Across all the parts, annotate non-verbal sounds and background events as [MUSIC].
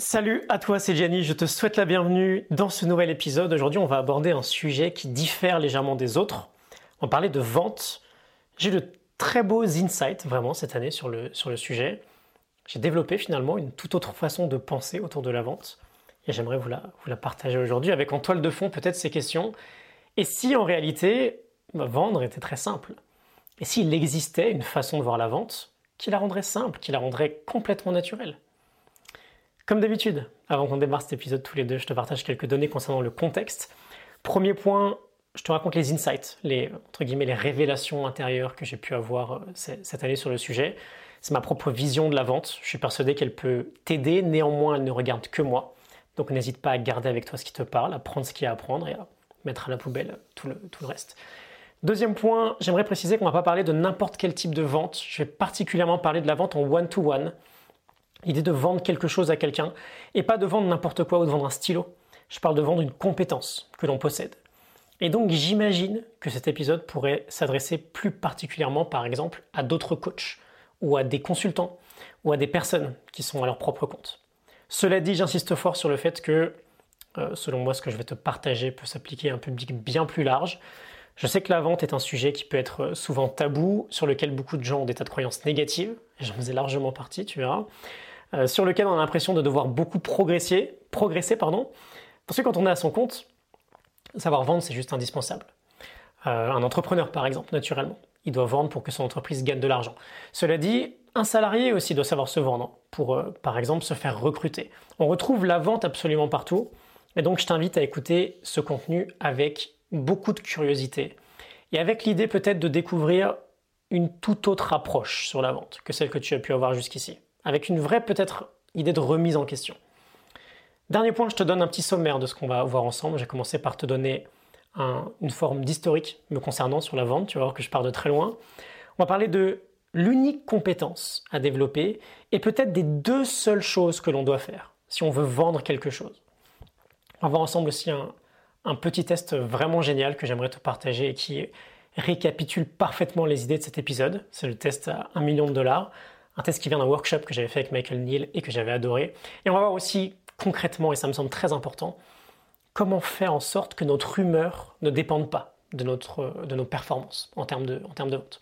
Salut à toi, c'est Gianni, je te souhaite la bienvenue dans ce nouvel épisode. Aujourd'hui, on va aborder un sujet qui diffère légèrement des autres. On parler de vente. J'ai de très beaux insights vraiment cette année sur le, sur le sujet. J'ai développé finalement une toute autre façon de penser autour de la vente et j'aimerais vous la, vous la partager aujourd'hui avec en toile de fond peut-être ces questions. Et si en réalité, vendre était très simple? Et s'il existait une façon de voir la vente qui la rendrait simple, qui la rendrait complètement naturelle? Comme d'habitude, avant qu'on démarre cet épisode tous les deux, je te partage quelques données concernant le contexte. Premier point, je te raconte les insights, les, entre guillemets, les révélations intérieures que j'ai pu avoir euh, cette année sur le sujet. C'est ma propre vision de la vente. Je suis persuadé qu'elle peut t'aider, néanmoins, elle ne regarde que moi. Donc n'hésite pas à garder avec toi ce qui te parle, à prendre ce qu'il y a à prendre et à mettre à la poubelle tout le, tout le reste. Deuxième point, j'aimerais préciser qu'on ne va pas parler de n'importe quel type de vente. Je vais particulièrement parler de la vente en one-to-one. one to one L'idée de vendre quelque chose à quelqu'un et pas de vendre n'importe quoi ou de vendre un stylo. Je parle de vendre une compétence que l'on possède. Et donc j'imagine que cet épisode pourrait s'adresser plus particulièrement par exemple à d'autres coachs ou à des consultants ou à des personnes qui sont à leur propre compte. Cela dit, j'insiste fort sur le fait que, euh, selon moi, ce que je vais te partager peut s'appliquer à un public bien plus large. Je sais que la vente est un sujet qui peut être souvent tabou, sur lequel beaucoup de gens ont des tas de croyances négatives, j'en faisais largement partie, tu verras. Euh, sur lequel on a l'impression de devoir beaucoup progresser, progresser pardon, parce que quand on est à son compte, savoir vendre c'est juste indispensable. Euh, un entrepreneur par exemple, naturellement, il doit vendre pour que son entreprise gagne de l'argent. Cela dit, un salarié aussi doit savoir se vendre pour, euh, par exemple, se faire recruter. On retrouve la vente absolument partout, et donc je t'invite à écouter ce contenu avec beaucoup de curiosité et avec l'idée peut-être de découvrir une toute autre approche sur la vente que celle que tu as pu avoir jusqu'ici avec une vraie peut-être idée de remise en question. Dernier point, je te donne un petit sommaire de ce qu'on va voir ensemble. J'ai commencé par te donner une forme d'historique me concernant sur la vente. Tu vas voir que je pars de très loin. On va parler de l'unique compétence à développer et peut-être des deux seules choses que l'on doit faire si on veut vendre quelque chose. On va voir ensemble aussi un, un petit test vraiment génial que j'aimerais te partager et qui récapitule parfaitement les idées de cet épisode. C'est le test à 1 million de dollars un test qui vient d'un workshop que j'avais fait avec Michael Neal et que j'avais adoré. Et on va voir aussi concrètement, et ça me semble très important, comment faire en sorte que notre humeur ne dépende pas de, notre, de nos performances en termes de, en termes de vente.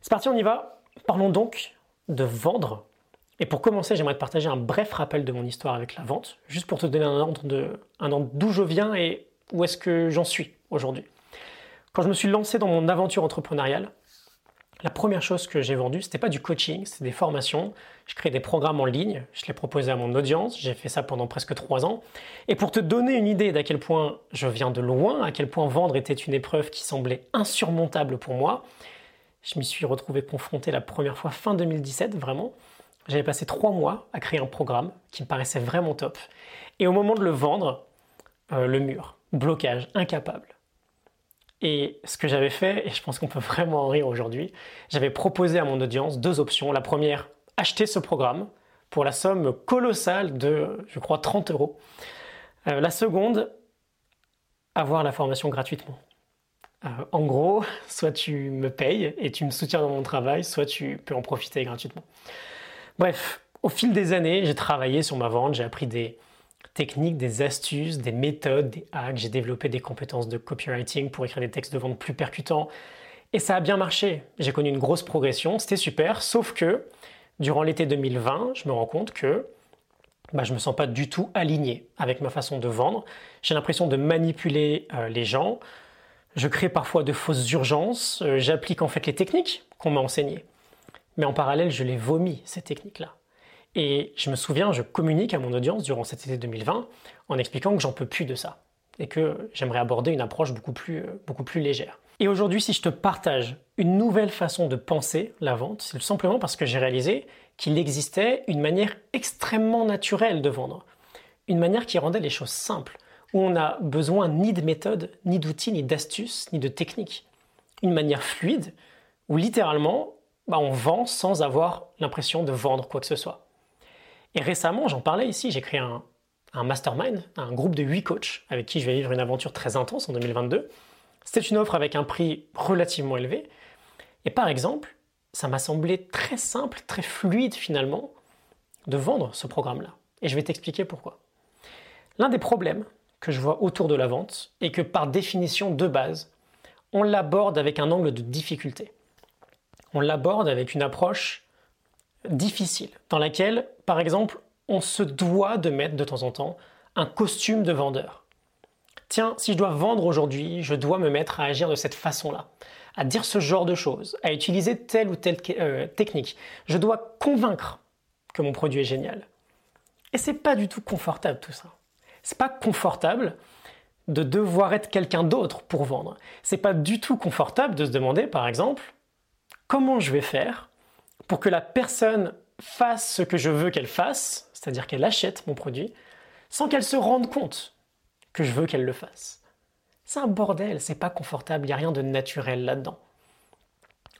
C'est parti, on y va. Parlons donc de vendre. Et pour commencer, j'aimerais te partager un bref rappel de mon histoire avec la vente, juste pour te donner un ordre un ordre d'où je viens et où est-ce que j'en suis aujourd'hui. Quand je me suis lancé dans mon aventure entrepreneuriale, la première chose que j'ai vendue, c'était pas du coaching, c'était des formations. Je crée des programmes en ligne, je les proposais à mon audience, j'ai fait ça pendant presque trois ans. Et pour te donner une idée d'à quel point je viens de loin, à quel point vendre était une épreuve qui semblait insurmontable pour moi, je m'y suis retrouvé confronté la première fois fin 2017, vraiment. J'avais passé trois mois à créer un programme qui me paraissait vraiment top. Et au moment de le vendre, euh, le mur, blocage, incapable. Et ce que j'avais fait, et je pense qu'on peut vraiment en rire aujourd'hui, j'avais proposé à mon audience deux options. La première, acheter ce programme pour la somme colossale de, je crois, 30 euros. Euh, la seconde, avoir la formation gratuitement. Euh, en gros, [LAUGHS] soit tu me payes et tu me soutiens dans mon travail, soit tu peux en profiter gratuitement. Bref, au fil des années, j'ai travaillé sur ma vente, j'ai appris des, techniques, des astuces, des méthodes, des hacks. J'ai développé des compétences de copywriting pour écrire des textes de vente plus percutants. Et ça a bien marché. J'ai connu une grosse progression, c'était super, sauf que durant l'été 2020, je me rends compte que bah, je me sens pas du tout aligné avec ma façon de vendre. J'ai l'impression de manipuler euh, les gens. Je crée parfois de fausses urgences. Euh, j'applique en fait les techniques qu'on m'a enseignées. Mais en parallèle, je les vomis, ces techniques-là. Et je me souviens, je communique à mon audience durant cet été 2020 en expliquant que j'en peux plus de ça et que j'aimerais aborder une approche beaucoup plus, euh, beaucoup plus légère. Et aujourd'hui, si je te partage une nouvelle façon de penser la vente, c'est tout simplement parce que j'ai réalisé qu'il existait une manière extrêmement naturelle de vendre. Une manière qui rendait les choses simples, où on n'a besoin ni de méthode, ni d'outils, ni d'astuces, ni de techniques. Une manière fluide, où littéralement, bah, on vend sans avoir l'impression de vendre quoi que ce soit. Et récemment, j'en parlais ici, j'ai créé un, mastermind, un groupe de 8 coachs avec qui je vais vivre une aventure très intense en 2022. C'était une offre avec un prix relativement élevé. Et par exemple, ça m'a semblé très simple, très fluide finalement, de vendre ce programme-là. Et je vais t'expliquer pourquoi. L'un des problèmes que je vois autour de la vente est que par définition de base, on l'aborde avec un angle de difficulté. On l'aborde avec une approche difficile, dans laquelle, par exemple, on se doit de mettre de temps en temps un costume de vendeur. Tiens, si je dois vendre aujourd'hui, je dois me mettre à agir de cette façon-là, à dire ce genre de choses, à utiliser telle ou telle euh, technique. Je dois convaincre que mon produit est génial. Et c'est pas du tout confortable tout ça. C'est pas confortable de devoir être quelqu'un d'autre pour vendre. C'est pas du tout confortable de se demander, par exemple, comment je vais faire pour que la personne fasse ce que je veux qu'elle fasse, c'est-à-dire qu'elle achète mon produit, sans qu'elle se rende compte que je veux qu'elle le fasse. C'est un bordel, c'est pas confortable, il n'y a rien de naturel là-dedans.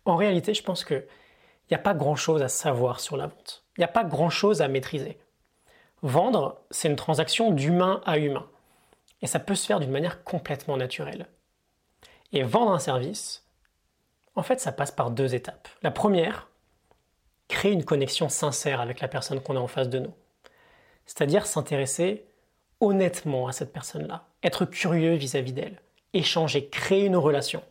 En réalité, je pense qu'il n'y a pas grand-chose à savoir sur la vente. Il n'y a pas grand-chose à maîtriser. Vendre, c'est une transaction d'humain à humain. Et ça peut se faire d'une manière complètement naturelle. Et vendre un service, en fait, ça passe par deux étapes. La première, créer une connexion sincère avec la personne qu'on a en face de nous. C'est-à-dire s'intéresser honnêtement à cette personne-là, être curieux vis-à-vis d'elle, échanger, créer une relation.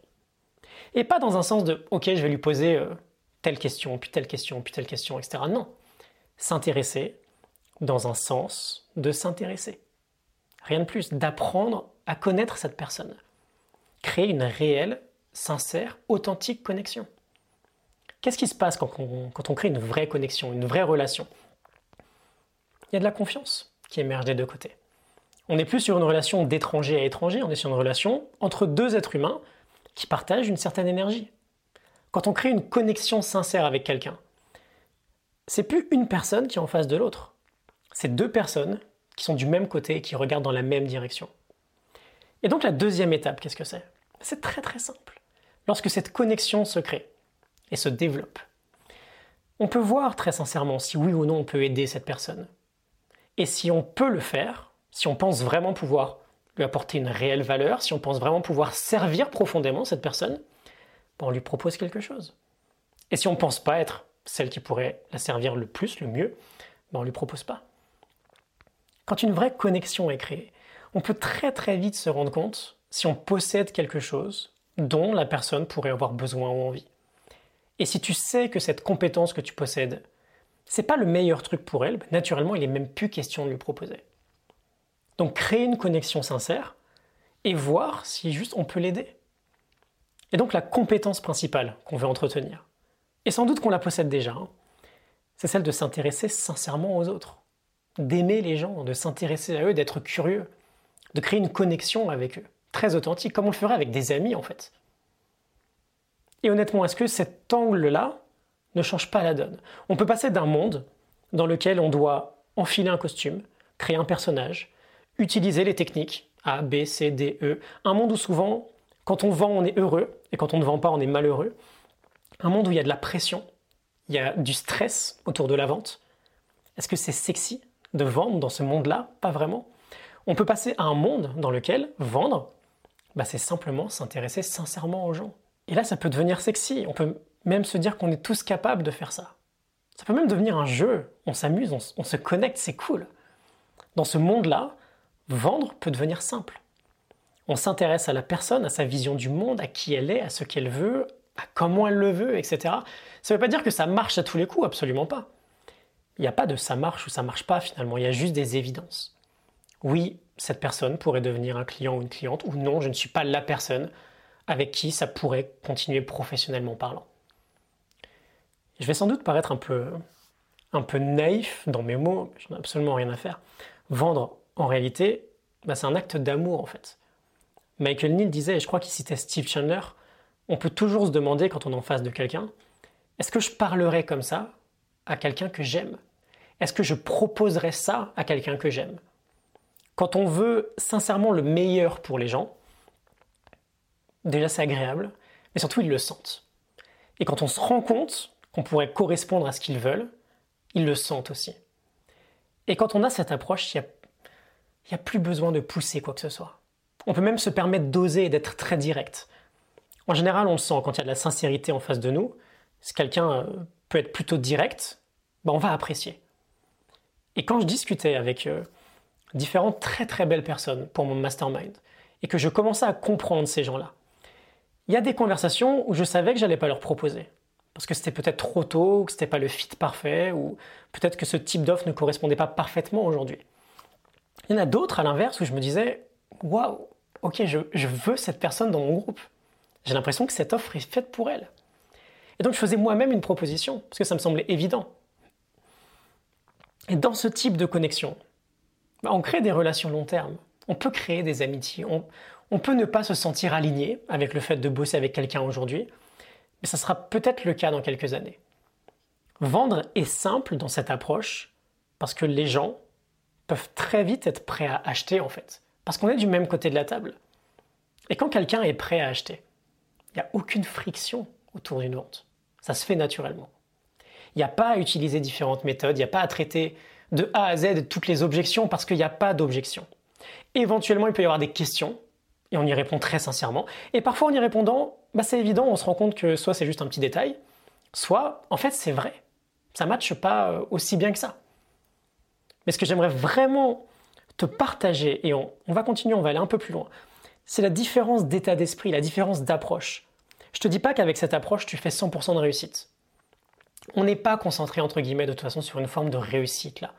Et pas dans un sens de OK, je vais lui poser euh, telle question, puis telle question, puis telle question, etc. Non. S'intéresser dans un sens de s'intéresser. Rien de plus, d'apprendre à connaître cette personne. Créer une réelle, sincère, authentique connexion. Qu'est-ce qui se passe quand on, crée une vraie connexion, une vraie relation? Il y a de la confiance qui émerge des deux côtés. On n'est plus sur une relation d'étranger à étranger, on est sur une relation entre deux êtres humains qui partagent une certaine énergie. Quand on crée une connexion sincère avec quelqu'un, c'est plus une personne qui est en face de l'autre. C'est deux personnes qui sont du même côté et qui regardent dans la même direction. Et donc la deuxième étape, qu'est-ce que c'est? C'est très très simple. Lorsque cette connexion se crée et se développe, on peut voir très sincèrement si oui ou non on peut aider cette personne. Et si on peut le faire, si on pense vraiment pouvoir lui apporter une réelle valeur, si on pense vraiment pouvoir servir profondément cette personne, ben, on lui propose quelque chose. Et si on ne pense pas être celle qui pourrait la servir le plus, le mieux, ben, on ne lui propose pas. Quand une vraie connexion est créée, on peut très très vite se rendre compte si on possède quelque chose dont la personne pourrait avoir besoin ou envie. Et si tu sais que cette compétence que tu possèdes, c'est pas le meilleur truc pour elle, naturellement, il n'est même plus question de lui proposer. Donc créer une connexion sincère et voir si juste on peut l'aider. Et donc la compétence principale qu'on veut entretenir, et sans doute qu'on la possède déjà, hein, c'est celle de s'intéresser sincèrement aux autres d'aimer les gens, de s'intéresser à eux, d'être curieux, de créer une connexion avec eux, très authentique, comme on le ferait avec des amis en fait. Et honnêtement, est-ce que cet angle-là ne change pas la donne? On peut passer d'un monde dans lequel on doit enfiler un costume, créer un personnage, utiliser les techniques A, B, C, D, E, un monde où souvent, quand on vend, on est heureux, et quand on ne vend pas, on est malheureux, un monde où il y a de la pression, il y a du stress autour de la vente. Est-ce que c'est sexy de vendre dans ce monde-là? Pas vraiment. On peut passer à un monde dans lequel vendre, bah, c'est simplement s'intéresser sincèrement aux gens. Et là, ça peut devenir sexy. On peut même se dire qu'on est tous capables de faire ça. Ça peut même devenir un jeu. On s'amuse, on, se connecte, c'est cool. Dans ce monde-là, vendre peut devenir simple. On s'intéresse à la personne, à sa vision du monde, à qui elle est, à ce qu'elle veut, à comment elle le veut, etc. Ça ne veut pas dire que ça marche à tous les coups, absolument pas. Il n'y a pas de ça marche ou ça marche pas finalement, il y a juste des évidences. Oui, cette personne pourrait devenir un client ou une cliente, ou non, je ne suis pas la personne avec qui ça pourrait continuer professionnellement parlant. Je vais sans doute paraître un peu, naïf dans mes mots, j'en ai absolument rien à faire. Vendre, en réalité, bah, c'est un acte d'amour en fait. Michael Neal disait, et je crois qu'il citait Steve Chandler, on peut toujours se demander quand on est en face de quelqu'un, est-ce que je parlerai comme ça à quelqu'un que j'aime? Est-ce que je proposerais ça à quelqu'un que j'aime? Quand on veut sincèrement le meilleur pour les gens, déjà c'est agréable, mais surtout ils le sentent. Et quand on se rend compte qu'on pourrait correspondre à ce qu'ils veulent, ils le sentent aussi. Et quand on a cette approche, il n'y a, plus besoin de pousser quoi que ce soit. On peut même se permettre d'oser et d'être très direct. En général, on le sent quand il y a de la sincérité en face de nous. Si quelqu'un euh, peut être plutôt direct, ben on va apprécier. Et quand je discutais avec euh, différentes très très belles personnes pour mon mastermind, et que je commençais à comprendre ces gens-là, il y a des conversations où je savais que j'allais pas leur proposer. Parce que c'était peut-être trop tôt, ou que c'était pas le fit parfait, ou peut-être que ce type d'offre ne correspondait pas parfaitement aujourd'hui. Il y en a d'autres, à l'inverse, où je me disais, waouh, ok, je, veux cette personne dans mon groupe. J'ai l'impression que cette offre est faite pour elle. Et donc je faisais moi-même une proposition, parce que ça me semblait évident. Et dans ce type de connexion, bah, on crée des relations long terme. On peut créer des amitiés. On peut ne pas se sentir aligné avec le fait de bosser avec quelqu'un aujourd'hui, mais ça sera peut-être le cas dans quelques années. Vendre est simple dans cette approche parce que les gens peuvent très vite être prêts à acheter en fait, parce qu'on est du même côté de la table. Et quand quelqu'un est prêt à acheter, il n'y a aucune friction autour d'une vente. Ça se fait naturellement. Il n'y a pas à utiliser différentes méthodes, il n'y a pas à traiter de A à Z toutes les objections parce qu'il n'y a pas d'objection. Éventuellement, il peut y avoir des questions et on y répond très sincèrement. Et parfois, en y répondant, bah, c'est évident, on se rend compte que soit c'est juste un petit détail, soit en fait c'est vrai. Ça ne matche pas euh, aussi bien que ça. Mais ce que j'aimerais vraiment te partager, et on, va continuer, on va aller un peu plus loin, c'est la différence d'état d'esprit, la différence d'approche. Je te dis pas qu'avec cette approche, tu fais 100% de réussite. On n'est pas concentré, entre guillemets, de toute façon, sur une forme de réussite là.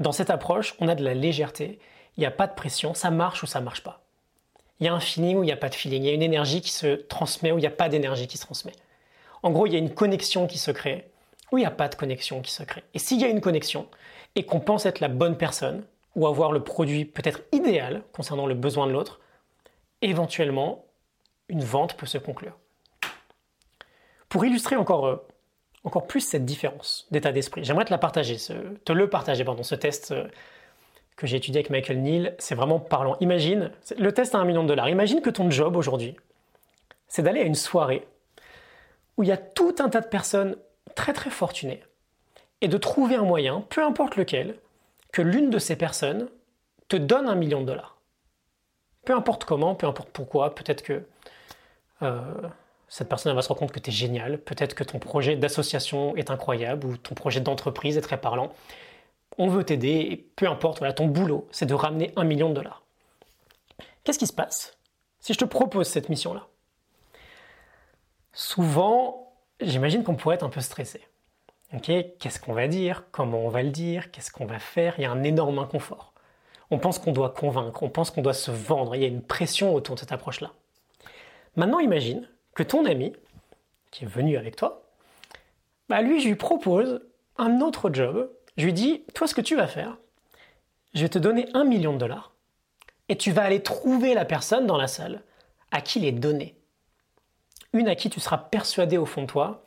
Dans cette approche, on a de la légèreté, il n'y a pas de pression, ça marche ou ça marche pas. Il y a un feeling ou il n'y a pas de feeling, il y a une énergie qui se transmet ou il n'y a pas d'énergie qui se transmet. En gros, il y a une connexion qui se crée ou il n'y a pas de connexion qui se crée. Et s'il y a une connexion et qu'on pense être la bonne personne ou avoir le produit peut-être idéal concernant le besoin de l'autre, éventuellement, une vente peut se conclure. Pour illustrer encore, euh, encore plus cette différence d'état d'esprit, j'aimerais te la partager, te le partager pendant ce test euh, que j'ai étudié avec Michael Neal. C'est vraiment parlant. Imagine, le test à un million de dollars. Imagine que ton job aujourd'hui, c'est d'aller à une soirée où il y a tout un tas de personnes très très fortunées et de trouver un moyen, peu importe lequel, que l'une de ces personnes te donne un million de dollars. Peu importe comment, peu importe pourquoi, peut-être que euh, cette personne va se rendre compte que tu es génial, peut-être que ton projet d'association est incroyable ou ton projet d'entreprise est très parlant. On veut t'aider et peu importe, voilà, ton boulot, c'est de ramener un million de dollars. Qu'est-ce qui se passe si je te propose cette mission-là? Souvent, j'imagine qu'on pourrait être un peu stressé. Ok, qu'est-ce qu'on va dire? Comment on va le dire? Qu'est-ce qu'on va faire? Il y a un énorme inconfort. On pense qu'on doit convaincre, on pense qu'on doit se vendre. Il y a une pression autour de cette approche-là. Maintenant, imagine que ton ami, qui est venu avec toi, bah lui, je lui propose un autre job. Je lui dis, toi, ce que tu vas faire, je vais te donner un million de dollars et tu vas aller trouver la personne dans la salle à qui les donner. Une à qui tu seras persuadé au fond de toi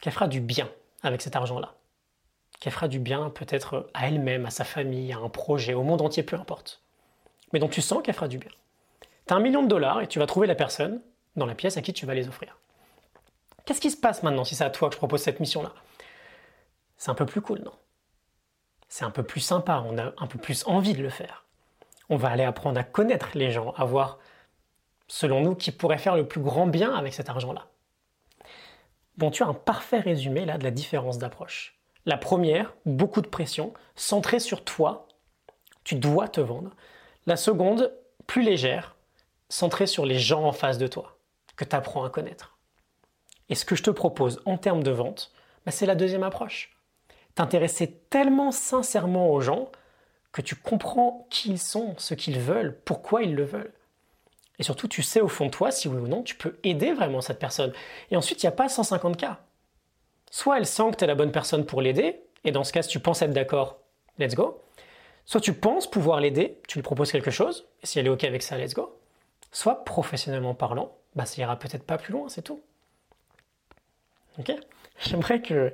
qu'elle fera du bien avec cet argent-là. Qu'elle fera du bien peut-être à elle-même, à sa famille, à un projet, au monde entier, peu importe. Mais donc tu sens qu'elle fera du bien. Tu as un million de dollars et tu vas trouver la personne dans la pièce à qui tu vas les offrir. Qu'est-ce qui se passe maintenant si c'est à toi que je propose cette mission-là? C'est un peu plus cool, non? C'est un peu plus sympa, on a un peu plus envie de le faire. On va aller apprendre à connaître les gens, à voir, selon nous, qui pourrait faire le plus grand bien avec cet argent-là. Bon, tu as un parfait résumé là de la différence d'approche. La première, beaucoup de pression, centrée sur toi, tu dois te vendre. La seconde, plus légère, centrée sur les gens en face de toi que tu apprends à connaître. Et ce que je te propose en termes de vente, bah, c'est la deuxième approche. T'intéresser tellement sincèrement aux gens que tu comprends qui ils sont, ce qu'ils veulent, pourquoi ils le veulent. Et surtout, tu sais au fond de toi si oui ou non tu peux aider vraiment cette personne. Et ensuite, il n'y a pas 150 cas. Soit elle sent que tu es la bonne personne pour l'aider, et dans ce cas, si tu penses être d'accord, let's go. Soit tu penses pouvoir l'aider, tu lui proposes quelque chose, et si elle est OK avec ça, let's go. Soit professionnellement parlant, bah, ça ira peut-être pas plus loin, c'est tout. Ok? J'aimerais que.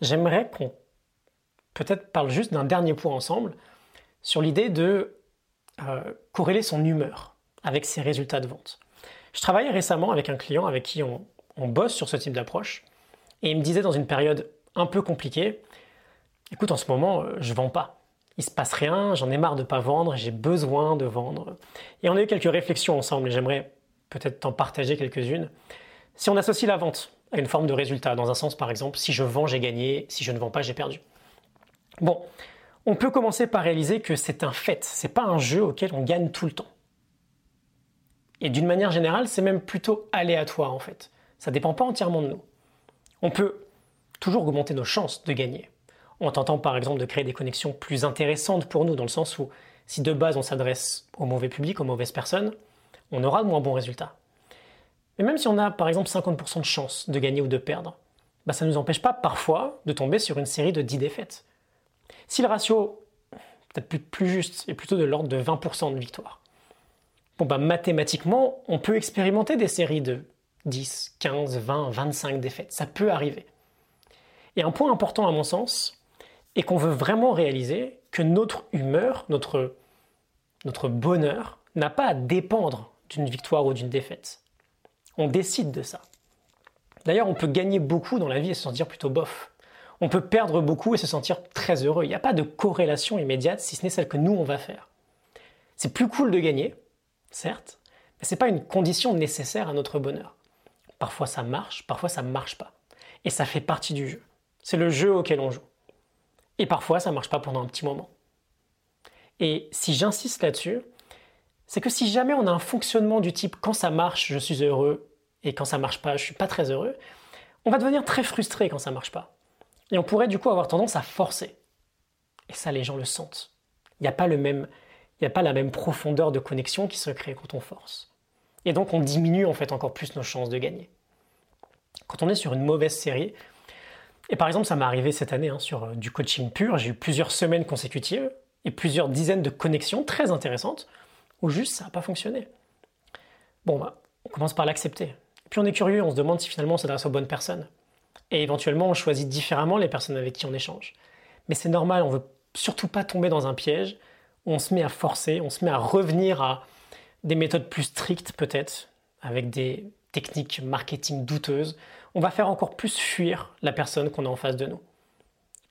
J'aimerais qu'on peut-être parle juste d'un dernier point ensemble sur l'idée de euh, corréler son humeur avec ses résultats de vente. Je travaillais récemment avec un client avec qui on, bosse sur ce type d'approche et il me disait dans une période un peu compliquée, écoute, en ce moment, euh, je vends pas. Il se passe rien, j'en ai marre de pas vendre, j'ai besoin de vendre. Et on a eu quelques réflexions ensemble et j'aimerais peut-être t'en partager quelques-unes. Si on associe la vente à une forme de résultat, dans un sens par exemple, si je vends, j'ai gagné, si je ne vends pas, j'ai perdu. Bon, on peut commencer par réaliser que c'est un fait, c'est pas un jeu auquel on gagne tout le temps. Et d'une manière générale, c'est même plutôt aléatoire en fait. Ça dépend pas entièrement de nous. On peut toujours augmenter nos chances de gagner. En tentant par exemple de créer des connexions plus intéressantes pour nous, dans le sens où si de base on s'adresse au mauvais public, aux mauvaises personnes, on aura moins bons résultats. Mais même si on a par exemple 50% de chances de gagner ou de perdre, bah, ça ne nous empêche pas parfois de tomber sur une série de 10 défaites. Si le ratio, peut-être plus, juste, est plutôt de l'ordre de 20% de victoire, bon bah mathématiquement, on peut expérimenter des séries de 10, 15, 20, 25 défaites. Ça peut arriver. Et un point important à mon sens est qu'on veut vraiment réaliser que notre humeur, notre bonheur, n'a pas à dépendre d'une victoire ou d'une défaite. On décide de ça. D'ailleurs, on peut gagner beaucoup dans la vie et se sentir plutôt bof. On peut perdre beaucoup et se sentir très heureux. Il n'y a pas de corrélation immédiate si ce n'est celle que nous, on va faire. C'est plus cool de gagner, certes, mais ce n'est pas une condition nécessaire à notre bonheur. Parfois ça marche, parfois ça ne marche pas. Et ça fait partie du jeu. C'est le jeu auquel on joue. Et parfois ça ne marche pas pendant un petit moment. Et si j'insiste là-dessus, c'est que si jamais on a un fonctionnement du type quand ça marche, je suis heureux, et quand ça marche pas, je suis pas très heureux, on va devenir très frustré quand ça marche pas. Et on pourrait du coup avoir tendance à forcer. Et ça, les gens le sentent. Il n'y a pas la même profondeur de connexion qui se crée quand on force. Et donc on diminue en fait encore plus nos chances de gagner. Quand on est sur une mauvaise série, et par exemple ça m'est arrivé cette année hein, sur euh, du coaching pur, j'ai eu plusieurs semaines consécutives et plusieurs dizaines de connexions très intéressantes où juste ça n'a pas fonctionné. Bon bah, on commence par l'accepter. Puis on est curieux, on se demande si finalement on s'adresse aux bonnes personnes. Et éventuellement, on choisit différemment les personnes avec qui on échange. Mais c'est normal, on veut surtout pas tomber dans un piège on se met à forcer, on se met à revenir à des méthodes plus strictes peut-être, avec des techniques marketing douteuses. On va faire encore plus fuir la personne qu'on a en face de nous.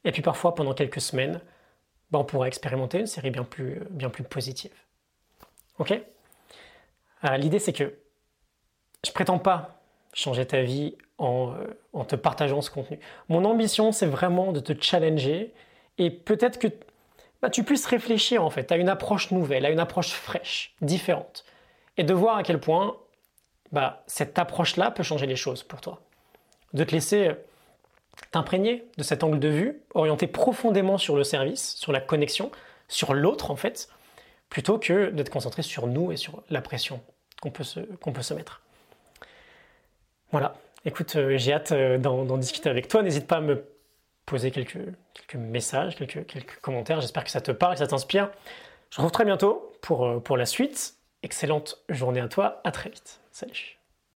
Et puis parfois, pendant quelques semaines, ben, on pourra expérimenter une série bien plus positive. Ok euh, L'idée, c'est que je prétends pas changer ta vie en, euh, te partageant ce contenu. Mon ambition, c'est vraiment de te challenger et peut-être que bah, tu puisses réfléchir en fait à une approche nouvelle, à une approche fraîche, différente, et de voir à quel point bah, cette approche-là peut changer les choses pour toi. De te laisser t'imprégner de cet angle de vue, orienté profondément sur le service, sur la connexion, sur l'autre en fait, plutôt que d'être concentré sur nous et sur la pression qu'on peut, se mettre. Voilà, écoute, euh, j'ai hâte euh, d'en discuter avec toi. N'hésite pas à me poser quelques, quelques messages, quelques, quelques commentaires. J'espère que ça te parle, que ça t'inspire. Je te retrouve très bientôt pour, euh, pour la suite. Excellente journée à toi, à très vite. Salut.